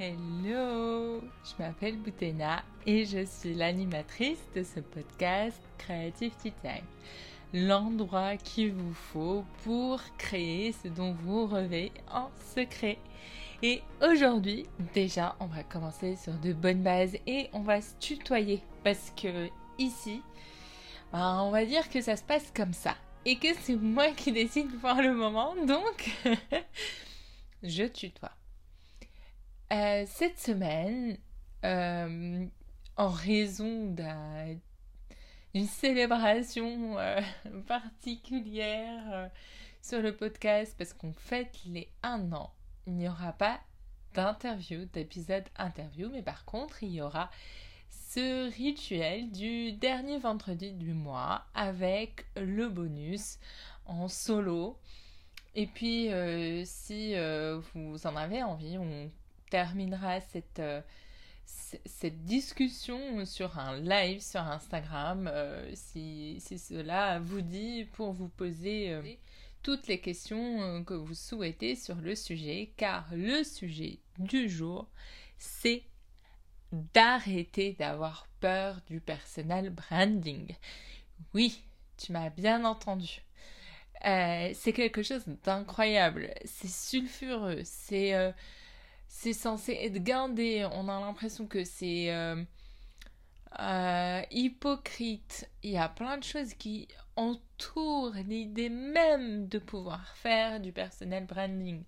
Hello, je m'appelle Boutena et je suis l'animatrice de ce podcast Creative Tea Time, l'endroit qu'il vous faut pour créer ce dont vous rêvez en secret. Et aujourd'hui, déjà, on va commencer sur de bonnes bases et on va se tutoyer parce que ici, ben, on va dire que ça se passe comme ça et que c'est moi qui décide pour le moment, donc je tutoie. Euh, cette semaine, euh, en raison d'une célébration euh, particulière sur le podcast, parce qu'on fête les un an, il n'y aura pas d'interview, d'épisode interview, mais par contre, il y aura ce rituel du dernier vendredi du mois avec le bonus en solo. Et puis, si vous en avez envie, on terminera cette, euh, cette discussion sur un live sur Instagram, euh, si, si, cela vous dit, pour vous poser euh, toutes les questions que vous souhaitez sur le sujet, car le sujet du jour, c'est d'arrêter d'avoir peur du personal branding. Oui, tu m'as bien entendu. c'est quelque chose d'incroyable, c'est sulfureux, c'est c'est censé être gardé. On a l'impression que c'est euh, euh, hypocrite. Il y a plein de choses qui entourent l'idée même de pouvoir faire du personnel branding.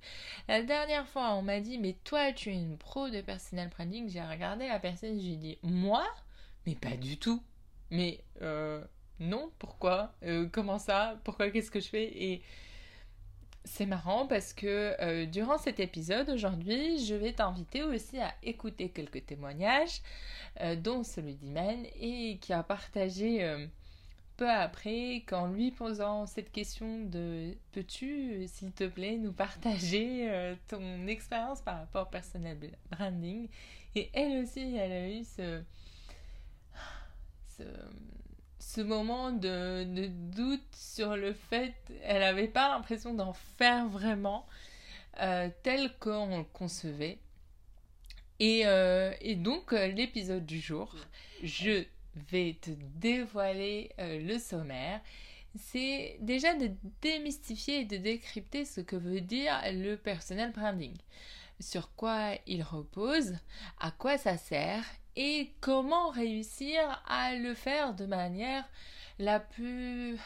La dernière fois, on m'a dit, mais toi, tu es une pro de personnel branding. J'ai regardé la personne, j'ai dit, moi? Mais pas du tout. Mais euh, non, pourquoi? Comment ça? Pourquoi? Qu'est-ce que je fais? C'est marrant parce que euh, durant cet épisode aujourd'hui, je vais t'inviter aussi à écouter quelques témoignages, euh, dont celui d'Imen, et qui a partagé euh, peu après, qu'en lui posant cette question de peux-tu, s'il te plaît, nous partager ton expérience par rapport au personnel branding? Et elle aussi, elle a eu ce ce moment de, doute sur le fait, elle n'avait pas l'impression d'en faire vraiment euh, tel qu'on le concevait. Et, euh, donc, euh, l'épisode du jour, je vais te dévoiler le sommaire. C'est déjà de démystifier et de décrypter ce que veut dire le personnel branding, sur quoi il repose, à quoi ça sert et comment réussir à le faire de manière la plus,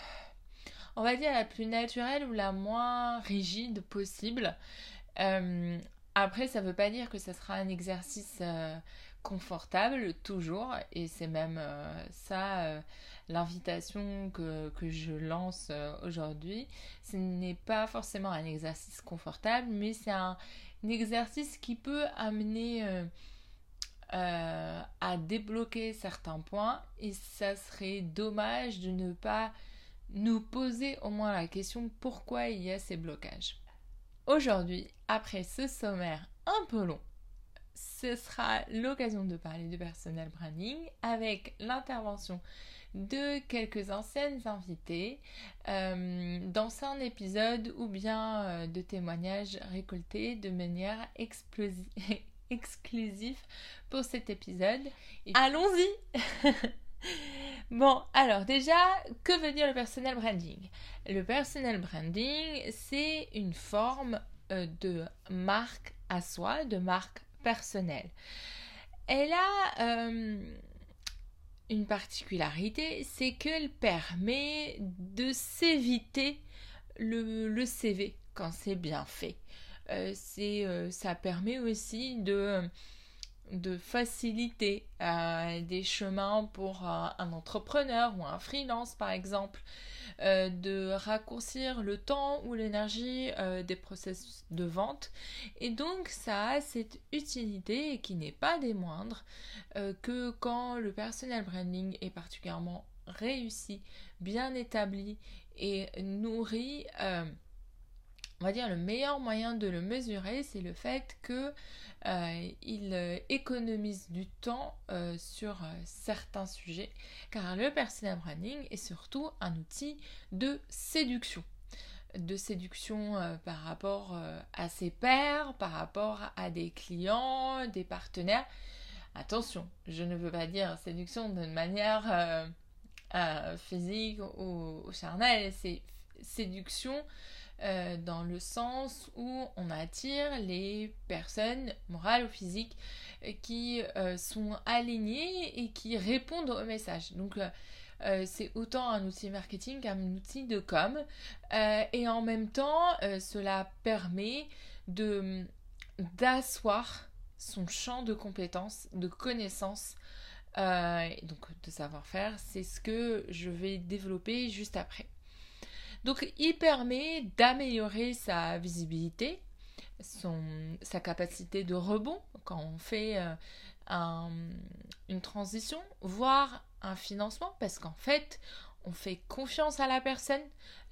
on va dire, la plus naturelle ou la moins rigide possible. Euh, après, ça ne veut pas dire que ce sera un exercice euh, confortable toujours, et c'est même euh, ça l'invitation que, que, je lance aujourd'hui. Ce n'est pas forcément un exercice confortable, mais c'est un, un, exercice qui peut amener euh, à débloquer certains points et ça serait dommage de ne pas nous poser au moins la question pourquoi il y a ces blocages. Aujourd'hui, après ce sommaire un peu long, ce sera l'occasion de parler de personnel branding avec l'intervention de quelques anciennes invitées euh, dans un épisode ou bien euh, de témoignages récoltés de manière explosive exclusif pour cet épisode. Allons-y Bon, alors déjà, que veut dire le personal branding? Le personal branding, c'est une forme euh, de marque à soi, de marque personnelle. Elle a euh, une particularité, c'est qu'elle permet de s'éviter le, le CV quand c'est bien fait. Euh, c'est, euh, ça permet aussi de, faciliter euh, des chemins pour un entrepreneur ou un freelance par exemple, de raccourcir le temps ou l'énergie des processus de vente. Et donc ça a cette utilité qui n'est pas des moindres que quand le personal branding est particulièrement réussi, bien établi et nourri, on va dire le meilleur moyen de le mesurer, c'est le fait que euh, euh, économise du temps euh, sur certains sujets, car le personal branding est surtout un outil de séduction. de séduction par rapport à ses pairs, par rapport à des clients, des partenaires. Attention, je ne veux pas dire séduction d'une manière physique ou, charnelle, c'est séduction dans le sens où on attire les personnes morales ou physiques qui sont alignées et qui répondent au message. Donc euh, c'est autant un outil marketing qu'un outil de com. Euh, et en même temps, euh, cela permet de d'asseoir son champ de compétences, de connaissances, donc de savoir-faire. C'est ce que je vais développer juste après. Donc, il permet d'améliorer sa visibilité, sa capacité de rebond quand on fait une transition, voire un financement parce qu'en fait, on fait confiance à la personne.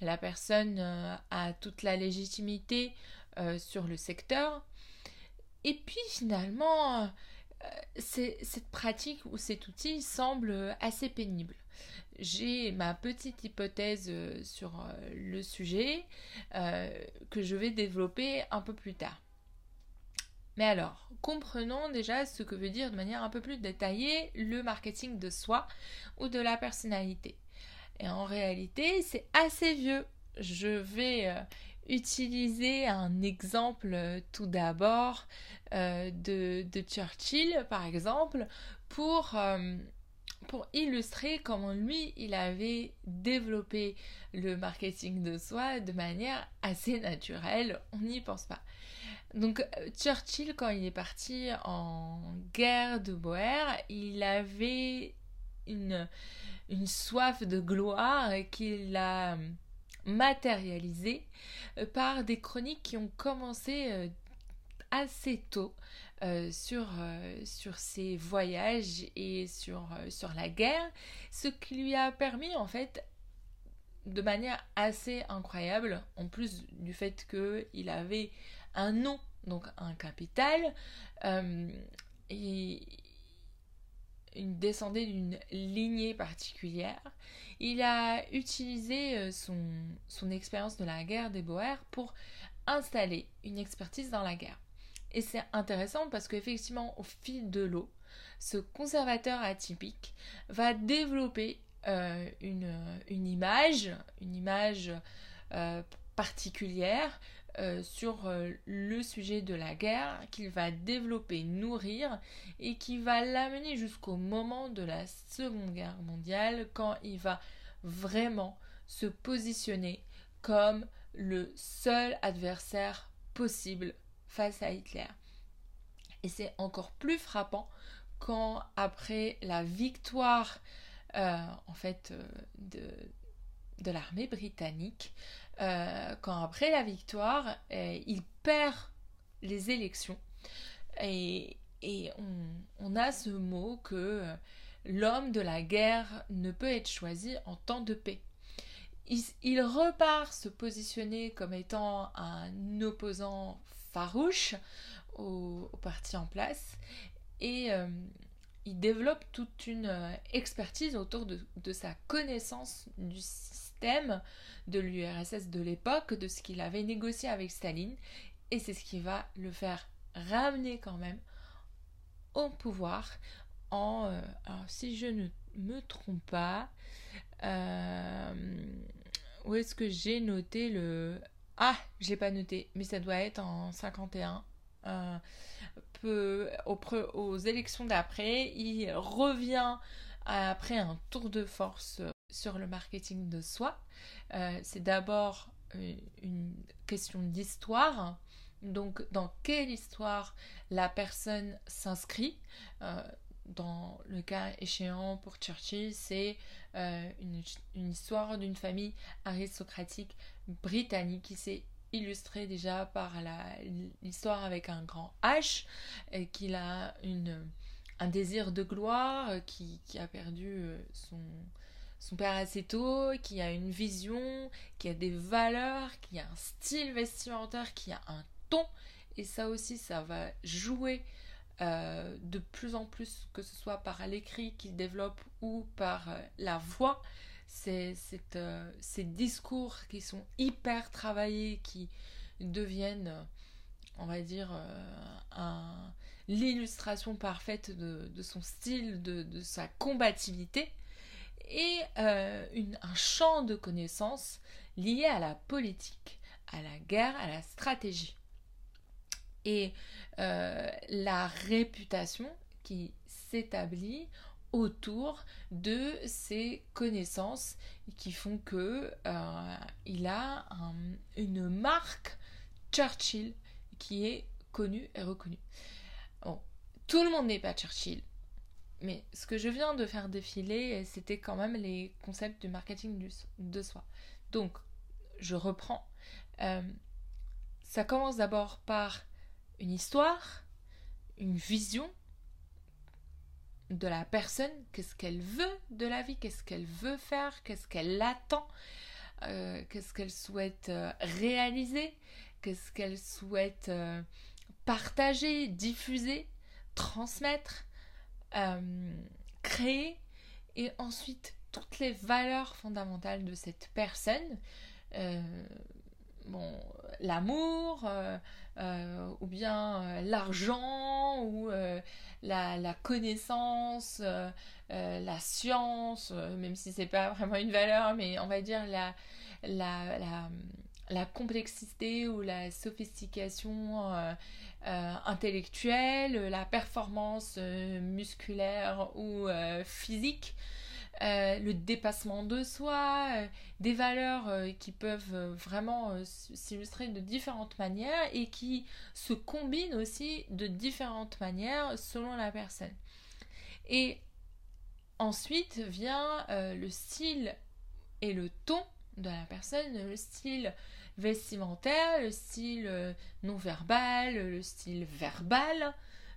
La personne euh, a toute la légitimité euh, sur le secteur. Et puis finalement, euh, cette pratique ou cet outil semble assez pénible. J'ai ma petite hypothèse sur le sujet que je vais développer un peu plus tard. Mais alors, comprenons déjà ce que veut dire de manière un peu plus détaillée le marketing de soi ou de la personnalité. Et en réalité, c'est assez vieux. Je vais euh, utiliser un exemple euh, tout d'abord euh, de, Churchill, par exemple, pour, pour illustrer comment lui, il avait développé le marketing de soi de manière assez naturelle. On n'y pense pas. Donc euh, Churchill, quand il est parti en guerre de Boer, il avait une, une soif de gloire qu'il a matérialisée euh, par des chroniques qui ont commencé euh, assez tôt sur, sur ses voyages et sur, sur la guerre, ce qui lui a permis en fait de manière assez incroyable, en plus du fait qu'il avait un nom, donc un capital, euh, et descendait d'une lignée particulière. Il a utilisé euh, son, expérience de la guerre des Boers pour installer une expertise dans la guerre. Et c'est intéressant parce qu'effectivement, au fil de l'eau, ce conservateur atypique va développer euh, une, une, image, une image particulière, euh, sur euh, le sujet de la guerre qu'il va développer, nourrir et qui va l'amener jusqu'au moment de la Seconde Guerre mondiale quand il va vraiment se positionner comme le seul adversaire possible face à Hitler. Et c'est encore plus frappant quand après la victoire euh, en fait de, de l'armée britannique, euh, quand après la victoire, euh, il perd les élections. Et, on, a ce mot que euh, l'homme de la guerre ne peut être choisi en temps de paix. Il, repart se positionner comme étant un opposant farouche au, parti en place et il développe toute une expertise autour de, sa connaissance du de l'URSS de l'époque, de ce qu'il avait négocié avec Staline, et c'est ce qui va le faire ramener quand même au pouvoir en... Euh, alors si je ne me trompe pas, euh, où est-ce que j'ai noté le... Ah, j'ai pas noté, mais ça doit être en 51. Euh, peu, aux élections d'après, il revient après un tour de force sur le marketing de soi. Euh, c'est d'abord euh, une question d'histoire. Donc, dans quelle histoire la personne s'inscrit euh, Dans le cas échéant pour Churchill, c'est une, histoire d'une famille aristocratique britannique qui s'est illustrée déjà par l'histoire avec un grand H, et qu'il a un désir de gloire, qui a perdu son, son père assez tôt, qui a une vision, qui a des valeurs, qui a un style vestimentaire, qui a un ton. Et ça aussi, ça va jouer euh, de plus en plus, que ce soit par l'écrit qu'il développe ou par euh, la voix. ces, ces discours qui sont hyper travaillés, qui deviennent, on va dire, l'illustration parfaite de, son style, de, sa combativité, et un champ de connaissances lié à la politique, à la guerre, à la stratégie. Et la réputation qui s'établit autour de ces connaissances qui font que euh, il a une marque Churchill qui est connue et reconnue. Bon, tout le monde n'est pas Churchill, mais ce que je viens de faire défiler, c'était quand même les concepts du marketing de soi. Donc, je reprends. Euh, ça commence d'abord par une histoire, une vision, de la personne, qu'est-ce qu'elle veut de la vie, qu'est-ce qu'elle veut faire, qu'est-ce qu'elle attend, euh, qu'est-ce qu'elle souhaite euh, réaliser, qu'est-ce qu'elle souhaite partager, diffuser, transmettre, créer, et ensuite toutes les valeurs fondamentales de cette personne. bon, l'amour, ou bien l'argent, ou la, connaissance, euh, euh, la science, euh, même si c'est pas vraiment une valeur, mais on va dire la, la, la, complexité ou la sophistication intellectuelle, la performance musculaire ou physique. le dépassement de soi, des valeurs qui peuvent vraiment s'illustrer de différentes manières et qui se combinent aussi de différentes manières selon la personne. Et ensuite vient le style et le ton de la personne, le style vestimentaire, le style non verbal, le style verbal,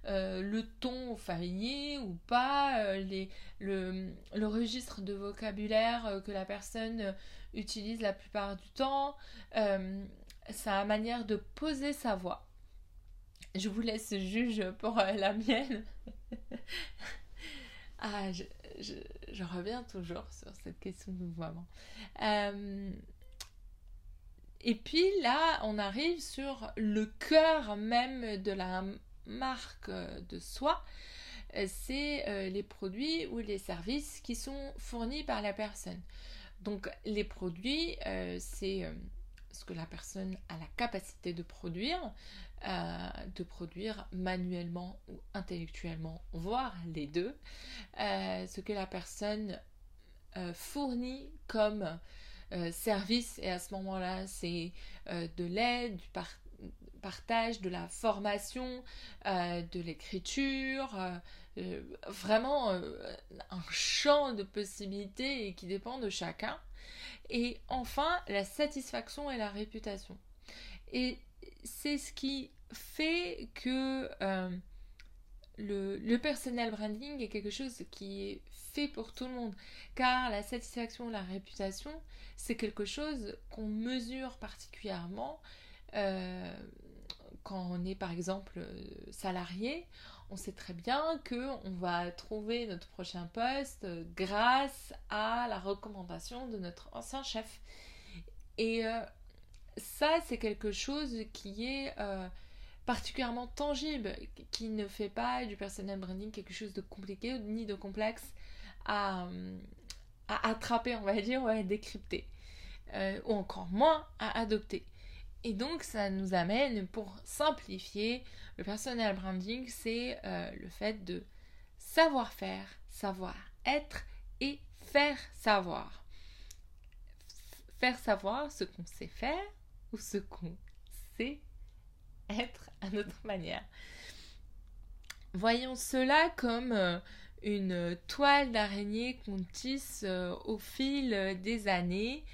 euh, le ton familier ou pas, euh, le, registre de vocabulaire euh, que la personne utilise la plupart du temps, sa manière de poser sa voix. Je vous laisse juge pour la mienne. ah, je, je, je, reviens toujours sur cette question de mouvement. Et puis là, on arrive sur le cœur même de la marque euh, de soi, euh, c'est euh, les produits ou les services qui sont fournis par la personne. Donc les produits, c'est ce que la personne a la capacité de produire, de produire manuellement ou intellectuellement, voire les deux. ce que la personne fournit comme service, et à ce moment-là, c'est de l'aide, du partage de la formation, euh, de l'écriture, euh, euh, vraiment un champ de possibilités qui dépend de chacun. Et enfin, la satisfaction et la réputation. Et c'est ce qui fait que le, le personal branding est quelque chose qui est pour tout le monde. Car la satisfaction, la réputation, c'est quelque chose qu'on mesure particulièrement euh, quand on est par exemple euh, salarié, on sait très bien que on va trouver notre prochain poste euh, grâce à la recommandation de notre ancien chef. Et ça, c'est quelque chose qui est particulièrement tangible, qui ne fait pas du personal branding quelque chose de compliqué ni de complexe à, attraper, on va dire, ou à décrypter, ou encore moins à adopter. Et donc, ça nous amène, pour simplifier, le personal branding, c'est euh, le fait de savoir faire, savoir être et faire savoir. faire savoir ce qu'on sait faire ou ce qu'on sait être à notre manière. Voyons cela comme euh, une toile d'araignée qu'on tisse euh, au fil des années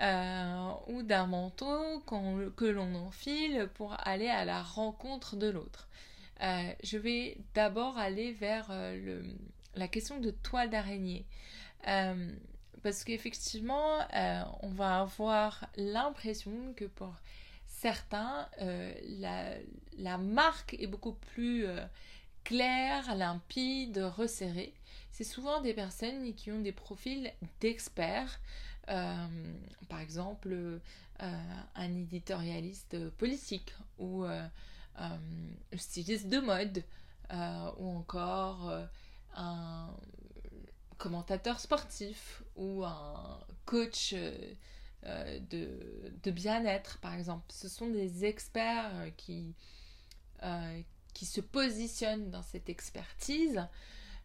euh, ou d'un manteau que l'on enfile pour aller à la rencontre de l'autre. Euh, je vais d'abord aller vers euh, la question de toile d'araignée. parce qu'effectivement, on va avoir l'impression que pour certains, la, marque est beaucoup plus clair, limpide, resserré. C'est souvent des personnes qui ont des profils d'experts. par exemple, un éditorialiste politique ou un styliste de mode ou encore un commentateur sportif ou un coach euh, de, bien-être, par exemple. Ce sont des experts euh, qui, euh, qui se positionnent dans cette expertise,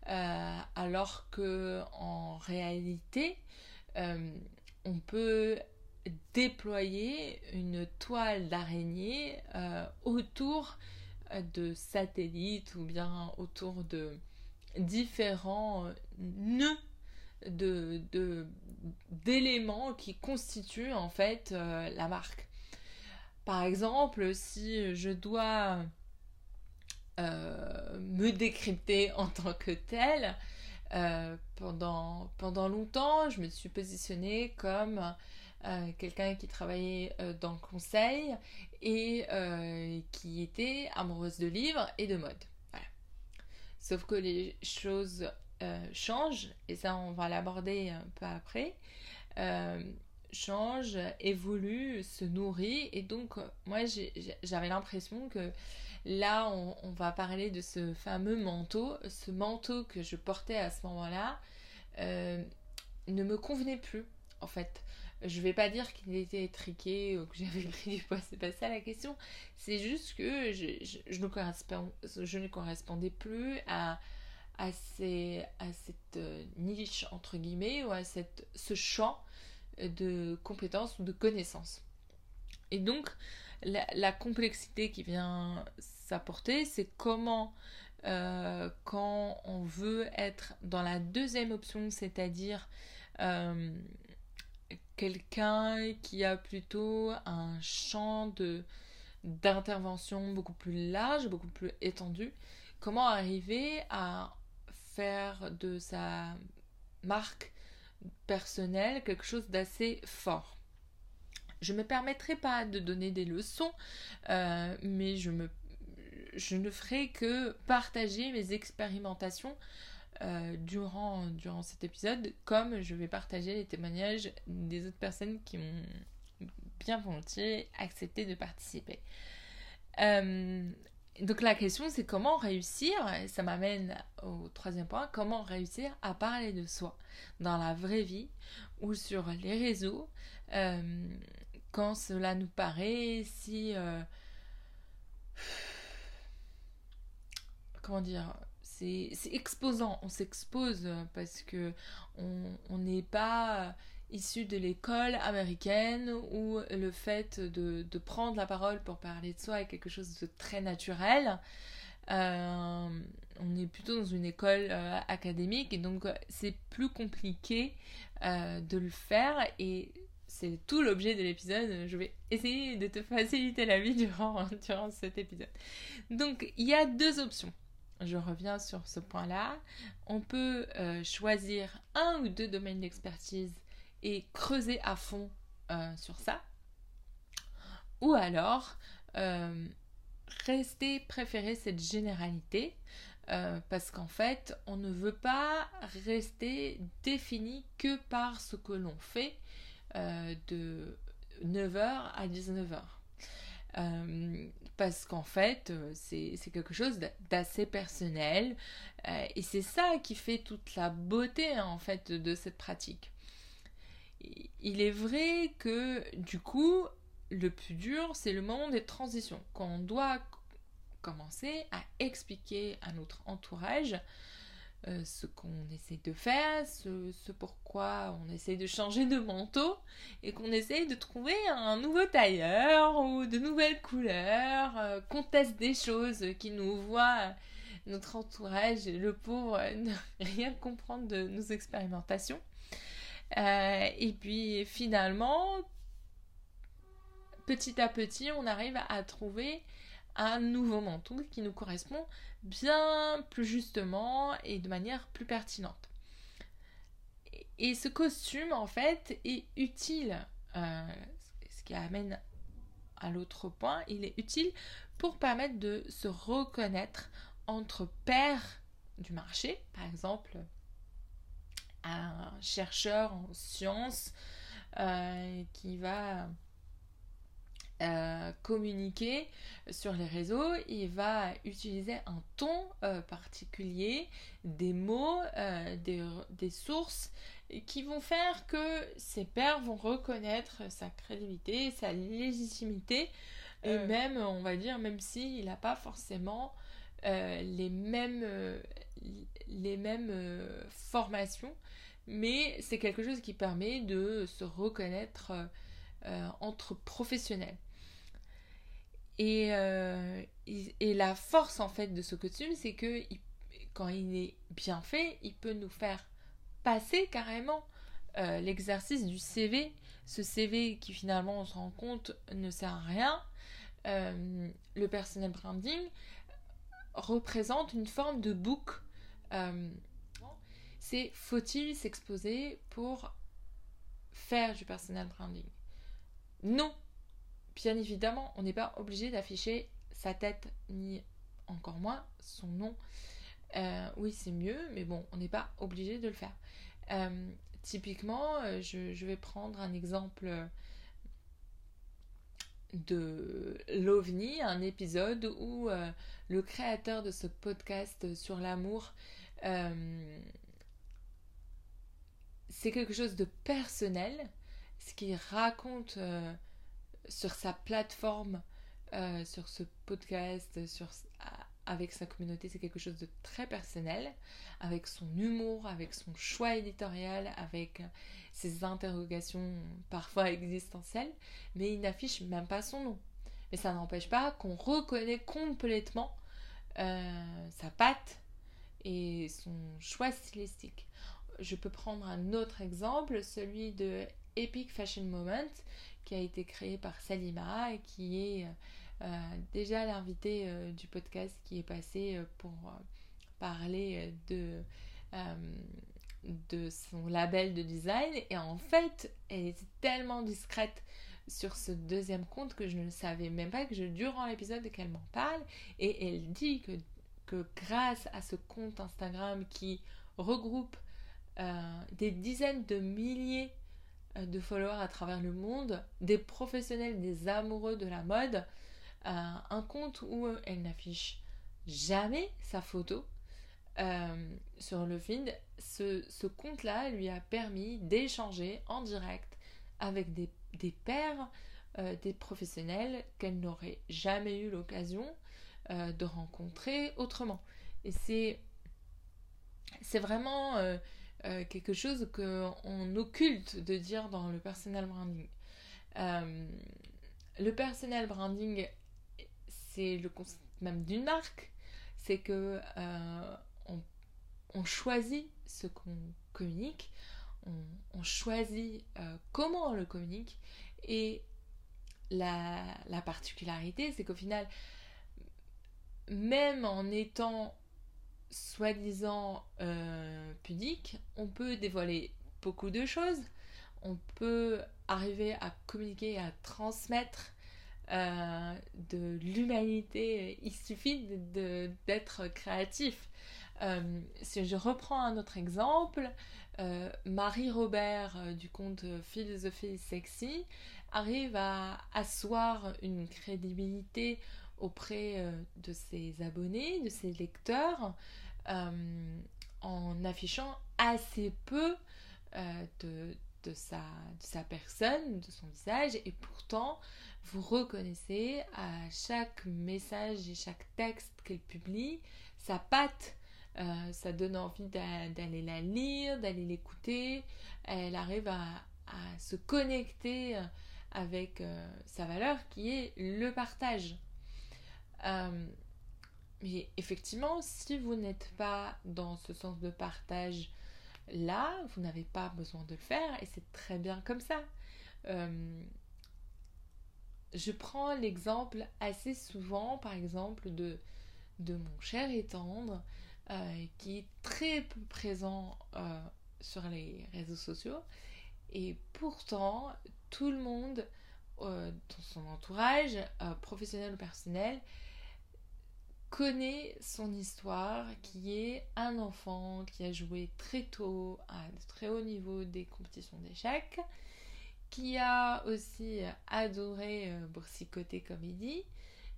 alors que en réalité, on peut déployer une toile d'araignée autour de satellites ou bien autour de différents nœuds de, d'éléments qui constituent en fait euh, la marque. Par exemple, si je dois euh, me décrypter en tant que tel, euh, pendant, longtemps, je me suis positionnée comme quelqu'un qui travaillait dans le conseil et qui était amoureuse de livres et de mode. Sauf que les choses euh, change, et ça on va l'aborder un peu après, euh, change, évolue, se nourrit, et donc moi j'avais l'impression que là on, va parler de ce fameux manteau, ce manteau que je portais à ce moment-là euh, ne me convenait plus en fait. Je vais pas dire qu'il était étriqué ou que j'avais pris du poids, c'est pas ça la question. C'est juste que je, ne ne correspondais plus à, cette euh, niche, entre guillemets, ou à ce champ de compétences ou de connaissances. Et donc, la, complexité qui vient s'apporter, c'est comment, euh, quand on veut être dans la deuxième option, c'est-à-dire euh, quelqu'un qui a plutôt un champ de d'intervention beaucoup plus large, beaucoup plus étendu, comment arriver à de sa marque personnelle quelque chose d'assez fort. Je me permettrai pas de donner des leçons, euh, mais je, me, je ne ferai que partager mes expérimentations euh, durant, durant cet épisode, comme je vais partager les témoignages des autres personnes qui ont bien volontiers accepté de participer. Euh, donc la question c'est comment réussir, et ça m'amène au troisième point, comment réussir à parler de soi dans la vraie vie ou sur les réseaux euh, quand cela nous paraît si... comment dire c'est exposant, on s'expose parce que on n'est pas issu de l'école américaine où le fait de, prendre la parole pour parler de soi est quelque chose de très naturel. Euh, on est plutôt dans une école euh, académique et donc c'est plus compliqué euh, de le faire et c'est tout l'objet de l'épisode. Je vais essayer de te faciliter la vie durant, durant cet épisode. Donc il y a deux options. Je reviens sur ce point-là. On peut choisir un ou deux domaines d'expertise et creuser à fond euh, sur ça. Ou alors, euh, rester, préférer cette généralité, euh, parce qu'en fait, on ne veut pas rester défini que par ce que l'on fait de 9h à 19h. Parce qu'en fait, c'est quelque chose d'assez personnel et c'est ça qui fait toute la beauté en fait de cette pratique. Il est vrai que du coup, le plus dur, c'est le moment des transitions, quand on doit commencer à expliquer à notre entourage euh, ce qu'on essaie de faire, ce, pourquoi on essaie de changer de manteau et qu'on essaie de trouver un nouveau tailleur ou de nouvelles couleurs, euh, qu'on teste des choses qui nous voient notre entourage, le pauvre, ne rien comprendre de nos expérimentations. Euh, et puis finalement, petit à petit, on arrive à trouver un nouveau manteau qui nous correspond bien plus justement et de manière plus pertinente. Et ce costume, en fait, est utile, euh, ce qui amène à l'autre point, il est utile pour permettre de se reconnaître entre pairs du marché, par exemple un chercheur en sciences euh, qui va euh, communiquer sur les réseaux, il va utiliser un ton euh, particulier, des mots, des, des, sources qui vont faire que ses pairs vont reconnaître sa crédibilité, sa légitimité, et même, on va dire, même s'il n'a pas forcément les mêmes, les mêmes formations, mais c'est quelque chose qui permet de se reconnaître euh, entre professionnels. Et, euh, et, la force en fait de ce costume, c'est que quand il est bien fait, il peut nous faire passer carrément euh, l'exercice du CV. Ce CV qui finalement on se rend compte ne sert à rien. le personnel branding représente une forme de book c'est faut-il s'exposer pour faire du personal branding? Non Bien évidemment, on n'est pas obligé d'afficher sa tête ni encore moins son nom. Euh, oui, c'est mieux, mais bon, on n'est pas obligé de le faire. Euh, typiquement, euh, je, vais prendre un exemple de l'OVNI, un épisode où le créateur de ce podcast sur l'amour c'est quelque chose de personnel, ce qu'il raconte sur sa plateforme, euh, sur ce podcast, avec sa communauté, c'est quelque chose de très personnel, avec son humour, avec son choix éditorial, avec ses interrogations parfois existentielles, mais il n'affiche même pas son nom. Mais ça n'empêche pas qu'on reconnaît complètement euh, sa patte et son choix stylistique je peux prendre un autre exemple, celui de Epic Fashion Moment, qui a été créé par Salima et qui est euh, déjà l'invité euh, du podcast qui est passé euh, pour parler de, de son label de design. Et en fait, elle était tellement discrète sur ce deuxième compte que je ne savais même pas que je, durant l'épisode qu'elle m'en parle. Et elle dit que, que grâce à ce compte Instagram qui regroupe euh, des dizaines de milliers euh, de followers à travers le monde, des professionnels, des amoureux de la mode, euh, un compte où elle n'affiche jamais sa photo sur le feed. Ce, ce compte-là lui a permis d'échanger en direct avec des, des pairs, des professionnels qu'elle n'aurait jamais eu l'occasion de rencontrer autrement. Et c'est, c'est vraiment euh, quelque chose qu'on occulte de dire dans le personal branding. Euh, le personal branding, c'est le concept même d'une marque, c'est que euh, on, choisit ce qu'on communique, on, choisit comment on le communique, et la, la particularité, c'est qu'au final, même en étant soi-disant euh, pudique, on peut dévoiler beaucoup de choses, on peut arriver à communiquer, à transmettre euh, de l'humanité, il suffit d'être créatif. Euh, si je reprends un autre exemple, Marie Robert du compte Philosophie Sexy arrive à asseoir une crédibilité auprès euh, de ses abonnés, de ses lecteurs, euh, en affichant assez peu euh, de, de, sa, de sa personne, de son visage, et pourtant vous reconnaissez à chaque message et chaque texte qu'elle publie sa patte. ça donne envie d'aller la lire, d'aller l'écouter. Elle arrive à, à, se connecter avec sa valeur qui est le partage. Euh, mais effectivement, si vous n'êtes pas dans ce sens de partage là, vous n'avez pas besoin de le faire et c'est très bien comme ça. Euh, je prends l'exemple assez souvent, par exemple, de, de mon cher et tendre, euh, qui est très peu présent sur les réseaux sociaux. Et pourtant, tout le monde, dans son entourage, professionnel ou personnel, connaît son histoire, qui est un enfant qui a joué très tôt à de très haut niveau des compétitions d'échecs, qui a aussi adoré euh, boursicoter comme il dit,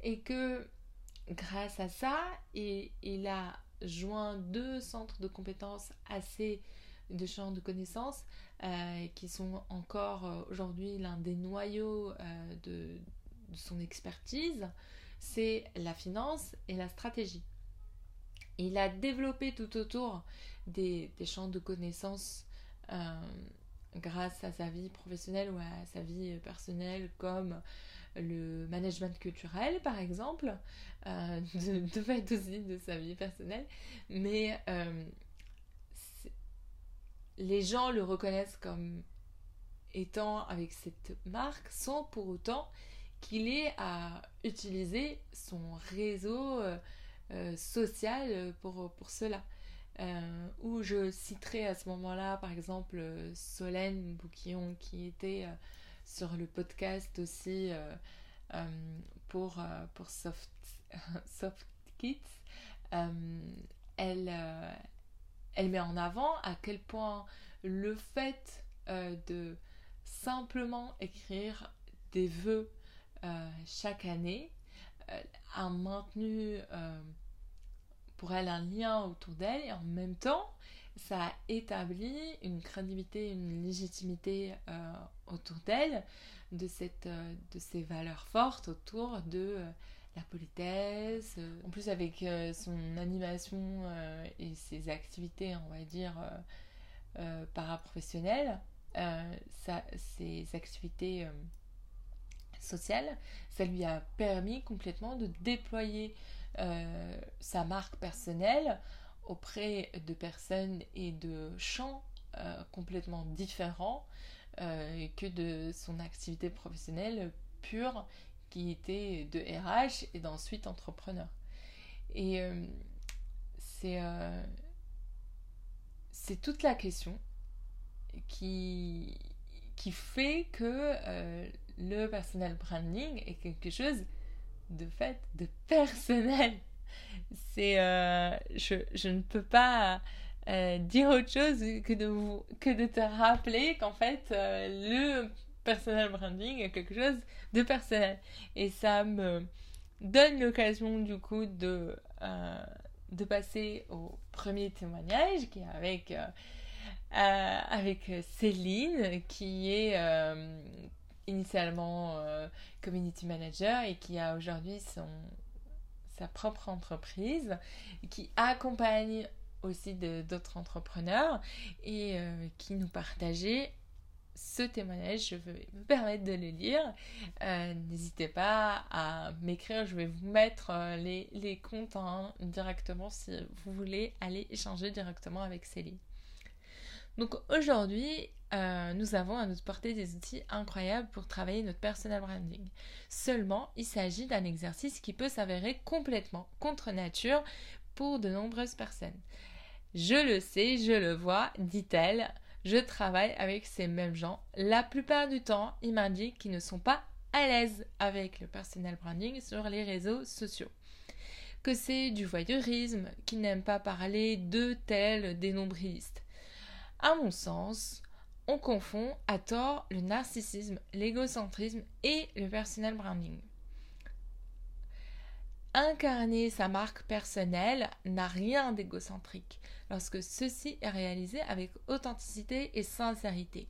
et que grâce à ça, il a joint deux centres de compétences assez de champs de connaissances euh, qui sont encore euh, aujourd'hui l'un des noyaux de, son expertise, c'est la finance et la stratégie. il a développé tout autour des, champs de connaissances grâce à sa vie professionnelle ou à sa vie personnelle comme le management culturel par exemple, de, de, fait aussi de sa vie personnelle, mais les gens le reconnaissent comme étant avec cette marque sans pour autant qu'il ait à utiliser son réseau euh, euh, social pour, pour cela. Euh, où je citerai à ce moment-là, par exemple, Solène Bouquillon qui était sur le podcast aussi pour, pour Soft, Soft Kids. elle, elle met en avant à quel point le fait euh, de simplement écrire des vœux euh, chaque année euh, a maintenu pour elle un lien autour d'elle et en même temps ça a établi une crédibilité, une légitimité autour d'elle de, cette, de ces valeurs fortes autour de la politesse. Euh, en plus, avec euh, son animation euh, et ses activités, on va dire, paraprofessionnelles, ses activités sociales, ça lui a permis complètement de déployer sa marque personnelle auprès de personnes et de champs complètement différents que de son activité professionnelle pure qui était de RH et d'ensuite entrepreneur. Et euh, euh, c'est toute la question qui, qui fait que euh, le personal branding est quelque chose de fait de personnel. C'est je, je, ne peux pas dire autre chose que de vous que de te rappeler qu'en fait le personal branding est quelque chose de personnel. Et ça me donne l'occasion du coup de, euh, de passer au premier témoignage qui est avec, euh, euh, avec Céline qui est initialement community manager et qui a aujourd'hui son sa propre entreprise qui accompagne aussi d'autres entrepreneurs et qui nous partageait ce témoignage, je vais me permettre de le lire. Euh, n'hésitez pas à m'écrire, je vais vous mettre euh, les, les comptes directement si vous voulez aller échanger directement avec Céline. Donc aujourd'hui, euh, nous avons à notre portée des outils incroyables pour travailler notre personal branding. Seulement, il s'agit d'un exercice qui peut s'avérer complètement contre nature pour de nombreuses personnes. Je le sais, je le vois, dit-elle, je travaille avec ces mêmes gens. La plupart du temps, ils m'indiquent qu'ils ne sont pas à l'aise avec le personal branding sur les réseaux sociaux. Que c'est du voyeurisme, qu'ils n'aiment pas parler de tels des nombrilistes. À mon sens, on confond à tort le narcissisme, l'égocentrisme et le personal branding. Incarner sa marque personnelle n'a rien d'égocentrique lorsque ceci est réalisé avec authenticité et sincérité.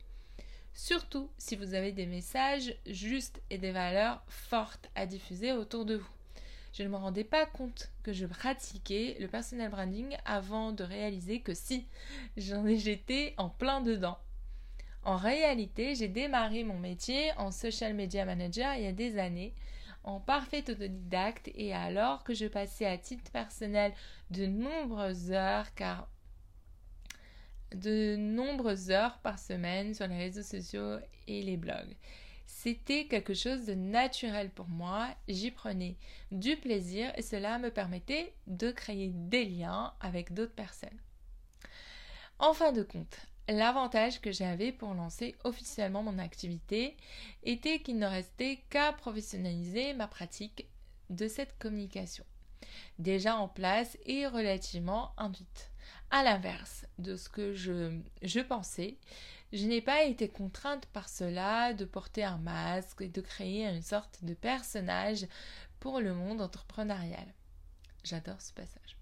Surtout si vous avez des messages justes et des valeurs fortes à diffuser autour de vous. Je ne me rendais pas compte que je pratiquais le personal branding avant de réaliser que si, j'en ai jeté en plein dedans. En réalité, j'ai démarré mon métier en social media manager il y a des années en parfait autodidacte et alors que je passais à titre personnel de nombreuses heures car de nombreuses heures par semaine sur les réseaux sociaux et les blogs. C'était quelque chose de naturel pour moi, j'y prenais du plaisir et cela me permettait de créer des liens avec d'autres personnes. En fin de compte, L'avantage que j'avais pour lancer officiellement mon activité était qu'il ne restait qu'à professionnaliser ma pratique de cette communication. déjà en place et relativement induite. À l'inverse de ce que je, je pensais, je n'ai pas été contrainte par cela de porter un masque et de créer une sorte de personnage pour le monde entrepreneurial. J'adore ce passage.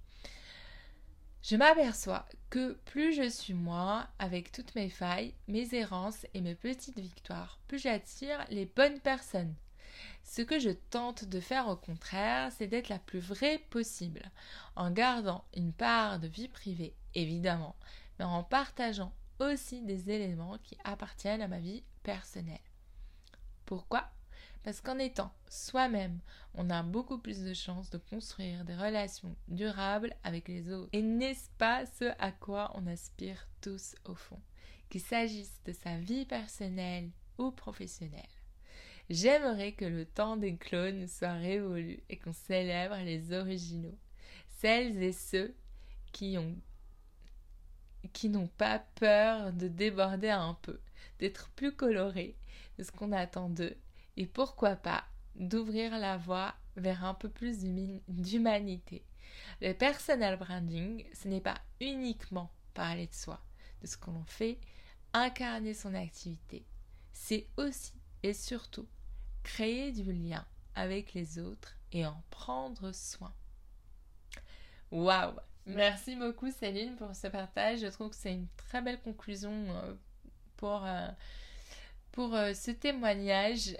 Je m'aperçois que plus je suis moi, avec toutes mes failles, mes errances et mes petites victoires, plus j'attire les bonnes personnes. Ce que je tente de faire au contraire, c'est d'être la plus vraie possible, en gardant une part de vie privée, évidemment, mais en partageant aussi des éléments qui appartiennent à ma vie personnelle. Pourquoi? Parce qu'en étant soi-même, on a beaucoup plus de chances de construire des relations durables avec les autres. Et n'est-ce pas ce à quoi on aspire tous au fond? Qu'il s'agisse de sa vie personnelle ou professionnelle. J'aimerais que le temps des clones soit révolu et qu'on célèbre les originaux, celles et ceux qui ont qui n'ont pas peur de déborder un peu, d'être plus colorés de ce qu'on attend d'eux et pourquoi pas d'ouvrir la voie vers un peu plus d'humanité. Le personal branding, ce n'est pas uniquement parler de soi, de ce qu'on fait, incarner son activité. C'est aussi et surtout créer du lien avec les autres et en prendre soin. Waouh Merci beaucoup Céline pour ce partage. Je trouve que c'est une très belle conclusion euh, pour, euh, pour euh, ce témoignage.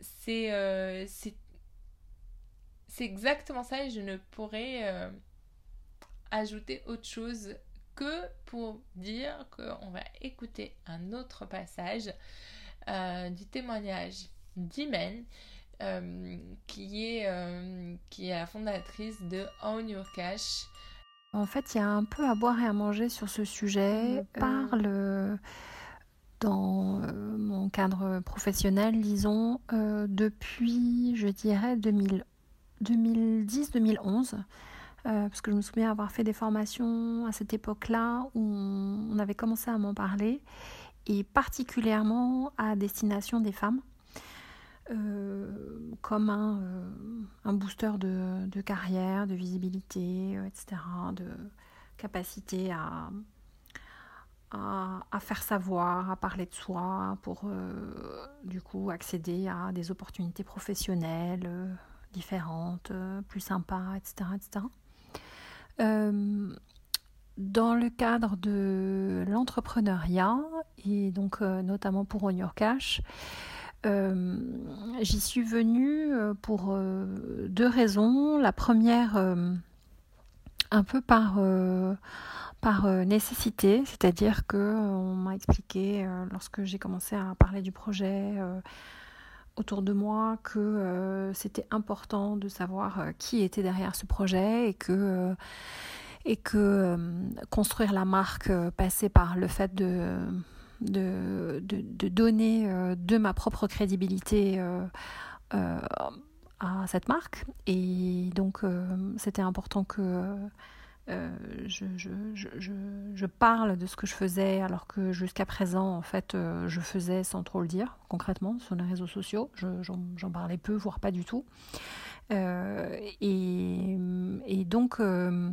c'est c'est exactement ça et je ne pourrais ajouter autre chose que pour dire qu'on va écouter un autre passage du témoignage d'Imen euh, qui, est, euh, qui est la fondatrice de Own Your Cash. En fait, il y a un peu à boire et à manger sur ce sujet. Je parle dans euh, mon cadre professionnel, disons, depuis, je dirais, 2010-2011. parce que je me souviens avoir fait des formations à cette époque-là où on avait commencé à m'en parler, et particulièrement à destination des femmes. Euh, comme un, euh, un booster de, carrière, de visibilité, euh, etc., de capacité à, à, à, faire savoir, à parler de soi, pour du coup accéder à des opportunités professionnelles différentes, plus sympas, etc. etc. dans le cadre de l'entrepreneuriat, et donc notamment pour On Your Cash, euh, j'y suis venue euh, pour euh, deux raisons. La première, un peu par, par nécessité, c'est-à-dire que on m'a expliqué lorsque j'ai commencé à parler du projet autour de moi que c'était important de savoir qui était derrière ce projet et que et que construire la marque passait par le fait de de, donner euh, de ma propre crédibilité euh, euh, à cette marque. Et donc, c'était important que je, je, parle de ce que je faisais alors que jusqu'à présent, en fait, je faisais sans trop le dire, concrètement, sur les réseaux sociaux. J'en parlais peu, voire pas du tout. Euh, et, donc, euh,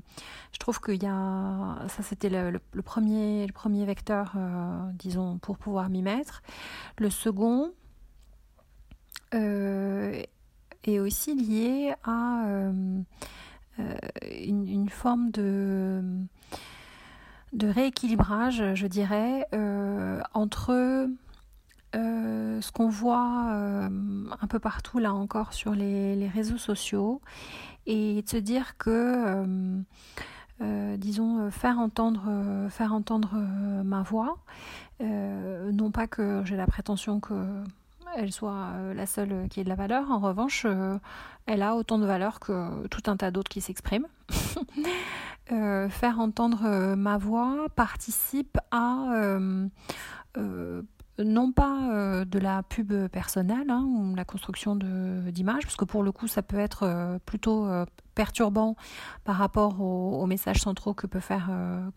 je trouve qu'il y a, ça c'était le, le, premier, le premier vecteur, euh, disons, pour pouvoir m'y mettre. Le second est aussi lié à une, une, forme de de rééquilibrage, je dirais, entre euh, ce qu'on voit euh, un peu partout là encore sur les, réseaux sociaux et de se dire que euh, disons faire entendre faire entendre ma voix non pas que j'ai la prétention que elle soit la seule qui ait de la valeur. En revanche elle a autant de valeur que tout un tas d'autres qui s'expriment. Faire entendre ma voix participe à non pas euh, de la pub personnelle hein, ou la construction d'images, parce que pour le coup ça peut être euh, plutôt euh, perturbant par rapport aux, messages centraux que, peut faire,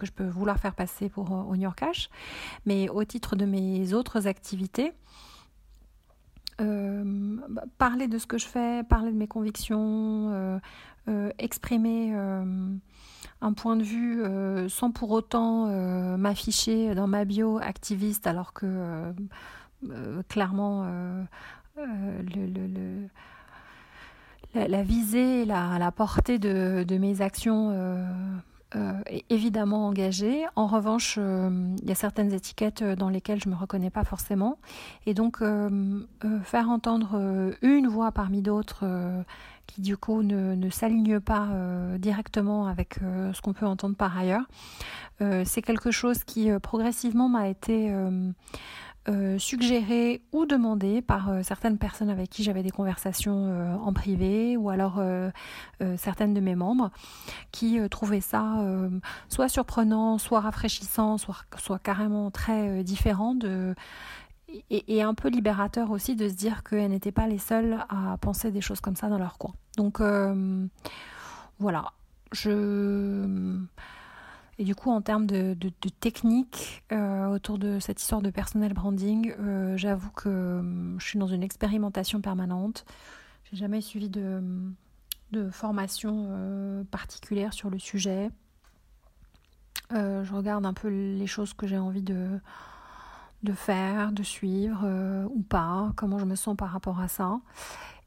je peux vouloir faire passer pour On Your Cash. Mais au titre de mes autres activités, bah, parler de ce que je fais, parler de mes convictions, exprimer un point de vue sans pour autant m'afficher dans ma bio activiste alors que clairement le, la, visée, la, portée de mes actions euh, évidemment engagée. En revanche, euh, il y a certaines étiquettes euh, dans lesquelles je ne me reconnais pas forcément. Et donc, faire entendre une voix parmi d'autres qui, du coup, ne, ne s'aligne pas directement avec ce qu'on peut entendre par ailleurs, c'est quelque chose qui, progressivement, m'a été euh, suggéré ou demandé par euh, certaines personnes avec qui j'avais des conversations euh, en privé ou alors certaines de mes membres qui trouvaient ça soit surprenant, soit rafraîchissant, soit, carrément très différent et, et, un peu libérateur aussi de se dire qu'elles n'étaient pas les seules à penser des choses comme ça dans leur coin. Donc voilà, je et du coup, en termes de, technique euh, autour de cette histoire de personnel branding, euh, j'avoue que euh, je suis dans une expérimentation permanente. J'ai jamais suivi de, formation particulière sur le sujet. je regarde un peu les choses que j'ai envie de faire, de suivre ou pas, comment je me sens par rapport à ça.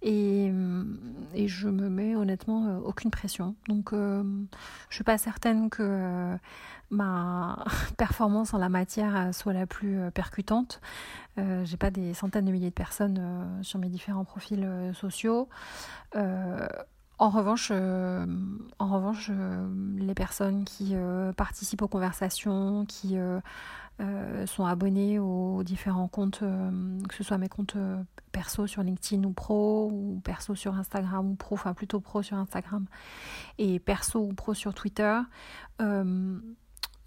Et, euh, et, je me mets honnêtement euh, aucune pression. Donc euh, je suis pas certaine que ma performance en la matière soit la plus percutante. Euh, j'ai pas des centaines de milliers de personnes sur mes différents profils sociaux. En revanche, en revanche les personnes qui participent aux conversations, qui sont abonnés aux différents comptes, que ce soit mes comptes perso sur LinkedIn ou pro, ou perso sur Instagram ou pro, enfin plutôt pro sur Instagram, et perso ou pro sur Twitter,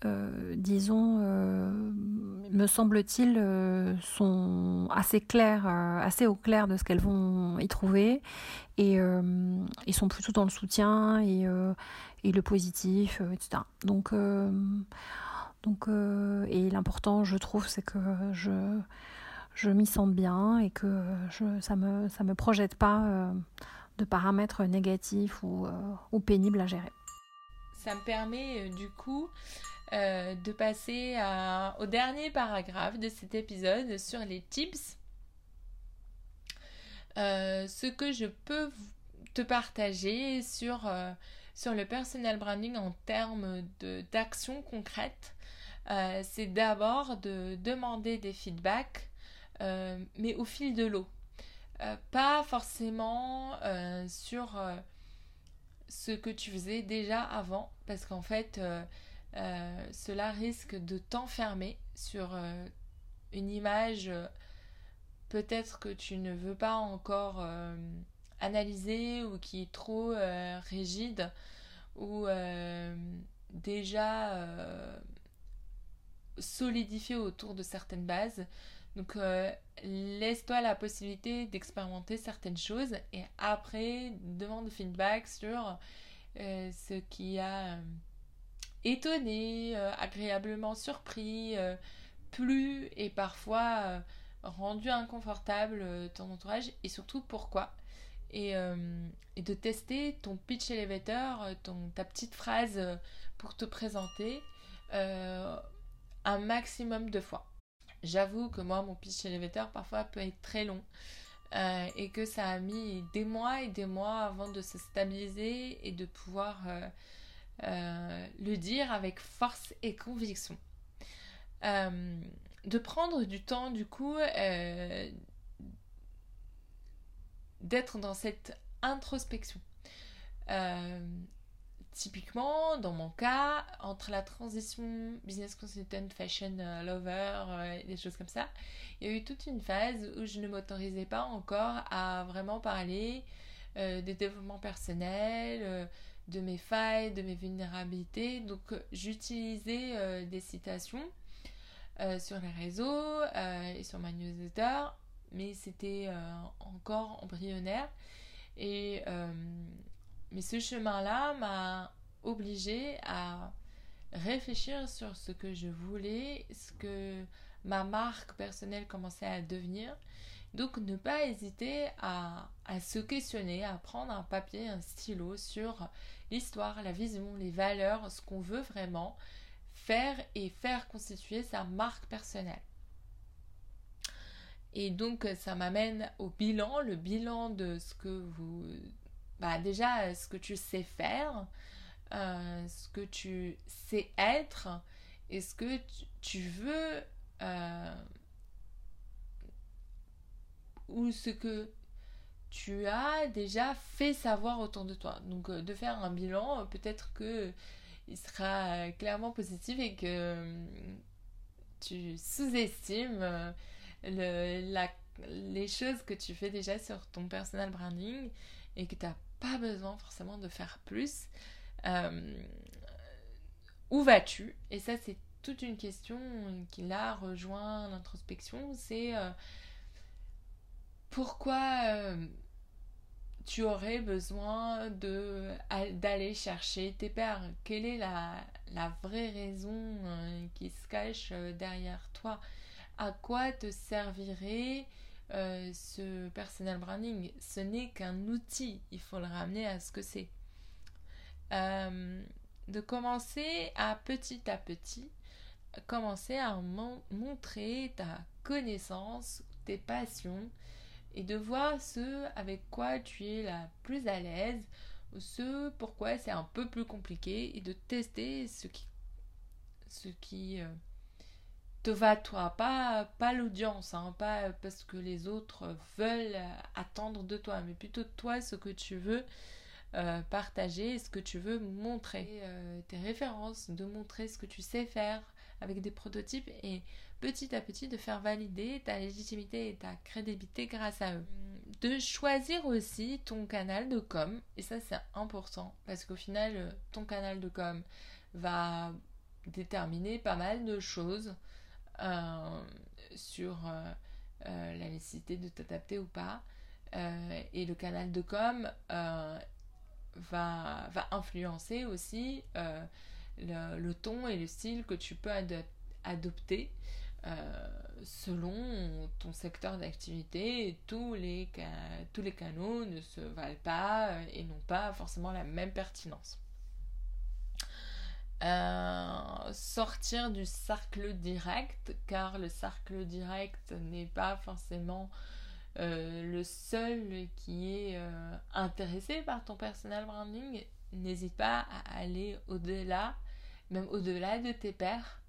euh, euh, disons, euh, me semble-t-il, sont assez clairs, assez au clair de ce qu'elles vont y trouver, et ils sont plutôt dans le soutien et, et le positif, etc. Donc, donc et l'important, je trouve, c'est que je je m'y sens bien et que je, ça ne me, ça me projette pas euh, de paramètres négatifs ou, euh, ou, pénibles à gérer. Ça me permet euh, du coup de passer au dernier paragraphe de cet épisode sur les tips. ce que je peux te partager sur, sur le personal branding en termes d'actions concrètes, c'est d'abord de demander des feedbacks euh, mais au fil de l'eau. Euh, pas forcément euh, sur ce que tu faisais déjà avant, parce qu'en fait, cela risque de t'enfermer sur une image peut-être que tu ne veux pas encore analyser ou qui est trop rigide ou déjà solidifiée autour de certaines bases. Donc euh, laisse-toi la possibilité d'expérimenter certaines choses et après demande feedback sur euh, ce qui a euh, étonné, agréablement surpris, plu et parfois rendu inconfortable ton entourage et surtout pourquoi. Et, de tester ton pitch elevator, ta petite phrase pour te présenter un maximum de fois. J'avoue que moi, mon pitch elevator parfois peut être très long. Euh, et que ça a mis des mois et des mois avant de se stabiliser et de pouvoir euh, euh, le dire avec force et conviction. de prendre du temps, du coup, d'être dans cette introspection. Typiquement, dans mon cas, entre la transition business consultant, fashion euh, lover, euh, des choses comme ça, il y a eu toute une phase où je ne m'autorisais pas encore à vraiment parler euh, des développements personnels, de mes failles, de mes vulnérabilités. Donc, j'utilisais des citations sur les réseaux et sur ma newsletter, mais c'était encore embryonnaire. Et mais ce chemin-là m'a obligée à réfléchir sur ce que je voulais, ce que ma marque personnelle commençait à devenir Donc ne pas hésiter à, à, se questionner, à prendre un papier, un stylo sur l'histoire, la vision, les valeurs, ce qu'on veut vraiment faire et faire constituer sa marque personnelle. Et donc ça m'amène au bilan, le bilan de ce que vous... Bah déjà, ce que tu sais faire, euh, ce que tu sais être et ce que tu, veux euh, ou ce que tu as déjà fait savoir autour de toi. Donc euh, de faire un bilan, peut-être que il sera clairement positif et que tu sous-estimes les choses que tu fais déjà sur ton personal branding et que tu n'as pas besoin forcément de faire plus. Euh, où vas-tu? Et ça, c'est toute une question qui là rejoint l'introspection. C'est euh, pourquoi euh, tu aurais besoin de d'aller chercher tes pères Quelle est la, vraie raison qui se cache derrière toi? À quoi te servirait ce personal branding? Ce n'est qu'un outil. Il faut le ramener à ce que c'est. Euh, de commencer à petit à petit, commencer à montrer ta connaissance, tes passions et de voir ce avec quoi tu es la plus à l'aise ce pourquoi c'est un peu plus compliqué et de tester ce qui ce qui euh, te va toi. Pas pas l'audience hein, pas parce que les autres veulent attendre de toi mais plutôt toi ce que tu veux euh, partager ce que tu veux montrer, euh, tes références, de montrer ce que tu sais faire avec des prototypes et petit à petit de faire valider ta légitimité et ta crédibilité grâce à eux. De choisir aussi ton canal de com, et ça c'est important parce qu'au final euh, ton canal de com va déterminer pas mal de choses sur la nécessité de t'adapter ou pas. et le canal de com va, influencer aussi euh, le, ton et le style que tu peux adopter euh, selon ton secteur d'activité. Tous les, tous les canaux ne se valent pas euh, et n'ont pas forcément la même pertinence. sortir du cercle direct, car le cercle direct n'est pas forcément euh, le seul qui est euh, intéressé par ton personal branding, n'hésite pas à aller au-delà, même au-delà de tes pairs, euh,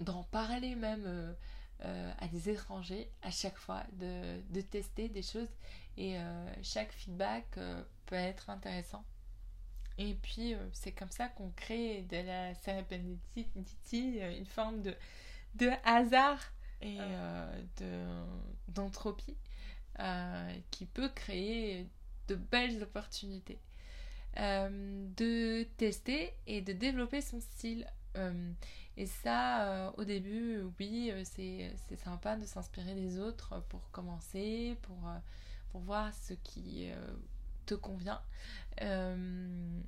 d'en parler même à des étrangers à chaque fois, de, de tester des choses et chaque feedback peut être Et puis c'est comme ça qu'on crée de la serendipity, une forme de, de hasard et euh, d'entropie euh, qui peut créer de belles opportunités. Euh, de tester et de développer son style. Et ça, au début, oui, c'est sympa de s'inspirer des autres pour commencer, pour, pour voir ce qui te convient. mais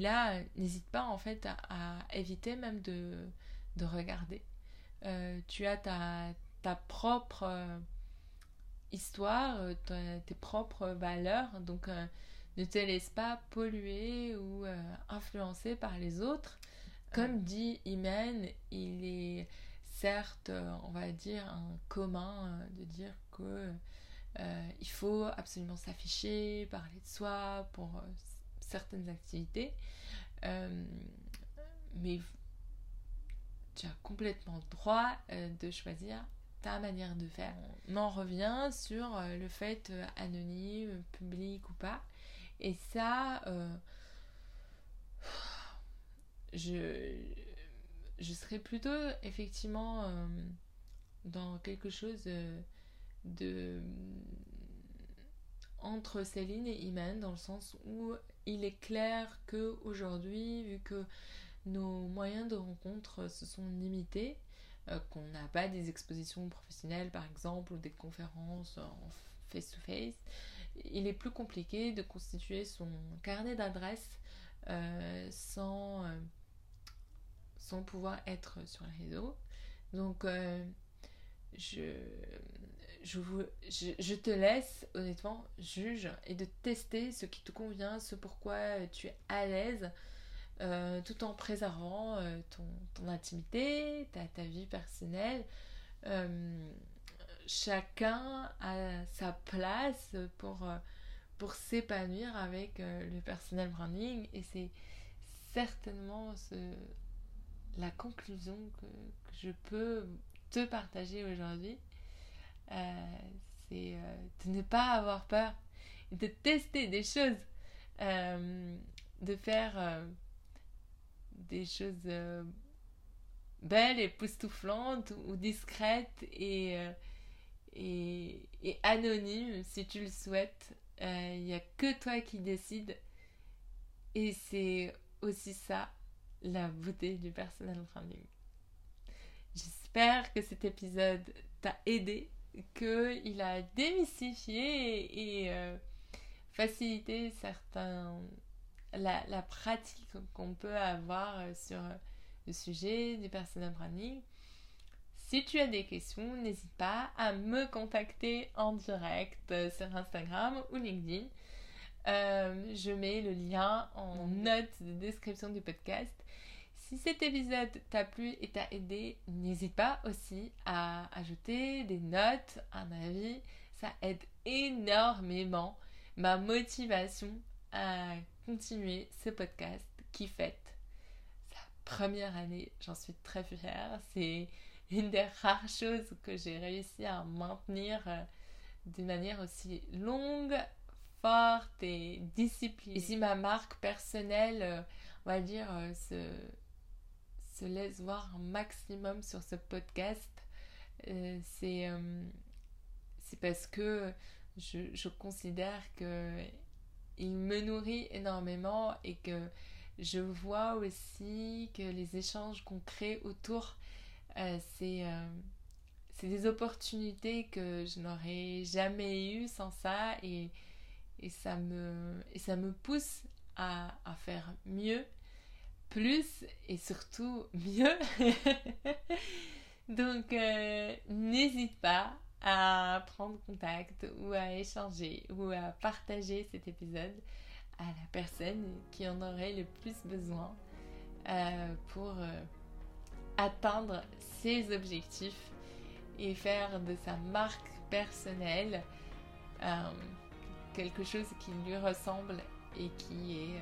là, n'hésite pas en fait à, éviter même de, de regarder euh, tu as ta, propre euh, histoire, euh, tes propres valeurs, donc ne te laisse pas polluer ou influencer par les autres. Comme dit Imen, il est certes, on va dire, un commun de dire que il faut absolument s'afficher, parler de soi pour certaines activités. mais tu as complètement le droit euh, de choisir ta manière de faire. On en revient sur euh, le fait euh, anonyme, public ou pas. Et ça, je, je serais plutôt effectivement dans quelque chose de entre Céline et Iman dans le sens où il est clair que aujourd'hui vu que nos moyens de rencontre se sont limités, euh, qu'on n'a pas des expositions professionnelles par exemple ou des conférences en face-to-face, il est plus compliqué de constituer son carnet d'adresses euh, sans, euh, sans pouvoir être sur les réseaux. Donc je, je, je, te laisse honnêtement juge et de tester ce qui te convient, ce pourquoi tu es à l'aise, euh, tout en préservant euh, ton, intimité, ta, ta vie personnelle. Euh, chacun a sa place pour, pour s'épanouir avec le personnel branding et c'est certainement ce, la conclusion que, je peux te partager aujourd'hui. Euh, c'est euh, de ne pas avoir peur, de tester des choses, euh, de faire des choses belles et époustouflantes ou discrètes et, et, anonymes si tu le souhaites. Il n'y a que toi qui décides. Et c'est aussi ça la beauté du personal branding. J'espère que cet épisode t'a aidé qu'il a démystifié et, euh, facilité certains, la, la pratique qu'on peut avoir sur le sujet du personal branding. Si tu as des questions, n'hésite pas à me contacter en direct sur Instagram ou LinkedIn. Euh, je mets le lien en note de description du podcast. Si cet épisode t'a plu et t'a aidé, n'hésite pas aussi à ajouter des notes, un avis. Ça aide énormément ma motivation à continuer ce podcast qui fête sa première année. J'en suis très fière. C'est une des rares choses que j'ai réussi à maintenir euh, d'une manière aussi longue, forte et disciplinée. Et si ma marque personnelle, euh, on va dire, euh, se se laisse voir un maximum sur ce podcast, euh, c'est euh, c'est parce que je, je considère que il me nourrit énormément et que je vois aussi que les échanges qu'on crée autour, euh, c'est c'est des opportunités que je n'aurais jamais eues sans ça et, et, ça me, et ça me pousse à, à faire mieux plus et surtout mieux. Donc euh, n'hésite pas à prendre contact ou à échanger ou à partager cet épisode à la personne qui en aurait le plus besoin euh, pour euh, atteindre ses objectifs et faire de sa marque personnelle quelque chose qui lui ressemble et qui est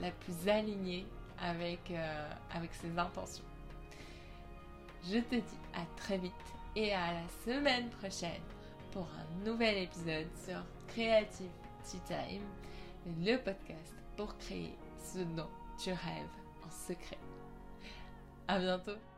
la plus alignée avec, euh, avec ses intentions. Je te dis à très vite et à la semaine prochaine pour un nouvel épisode sur Creative Tea Time, le podcast pour créer ce dont tu rêves en secret. À bientôt!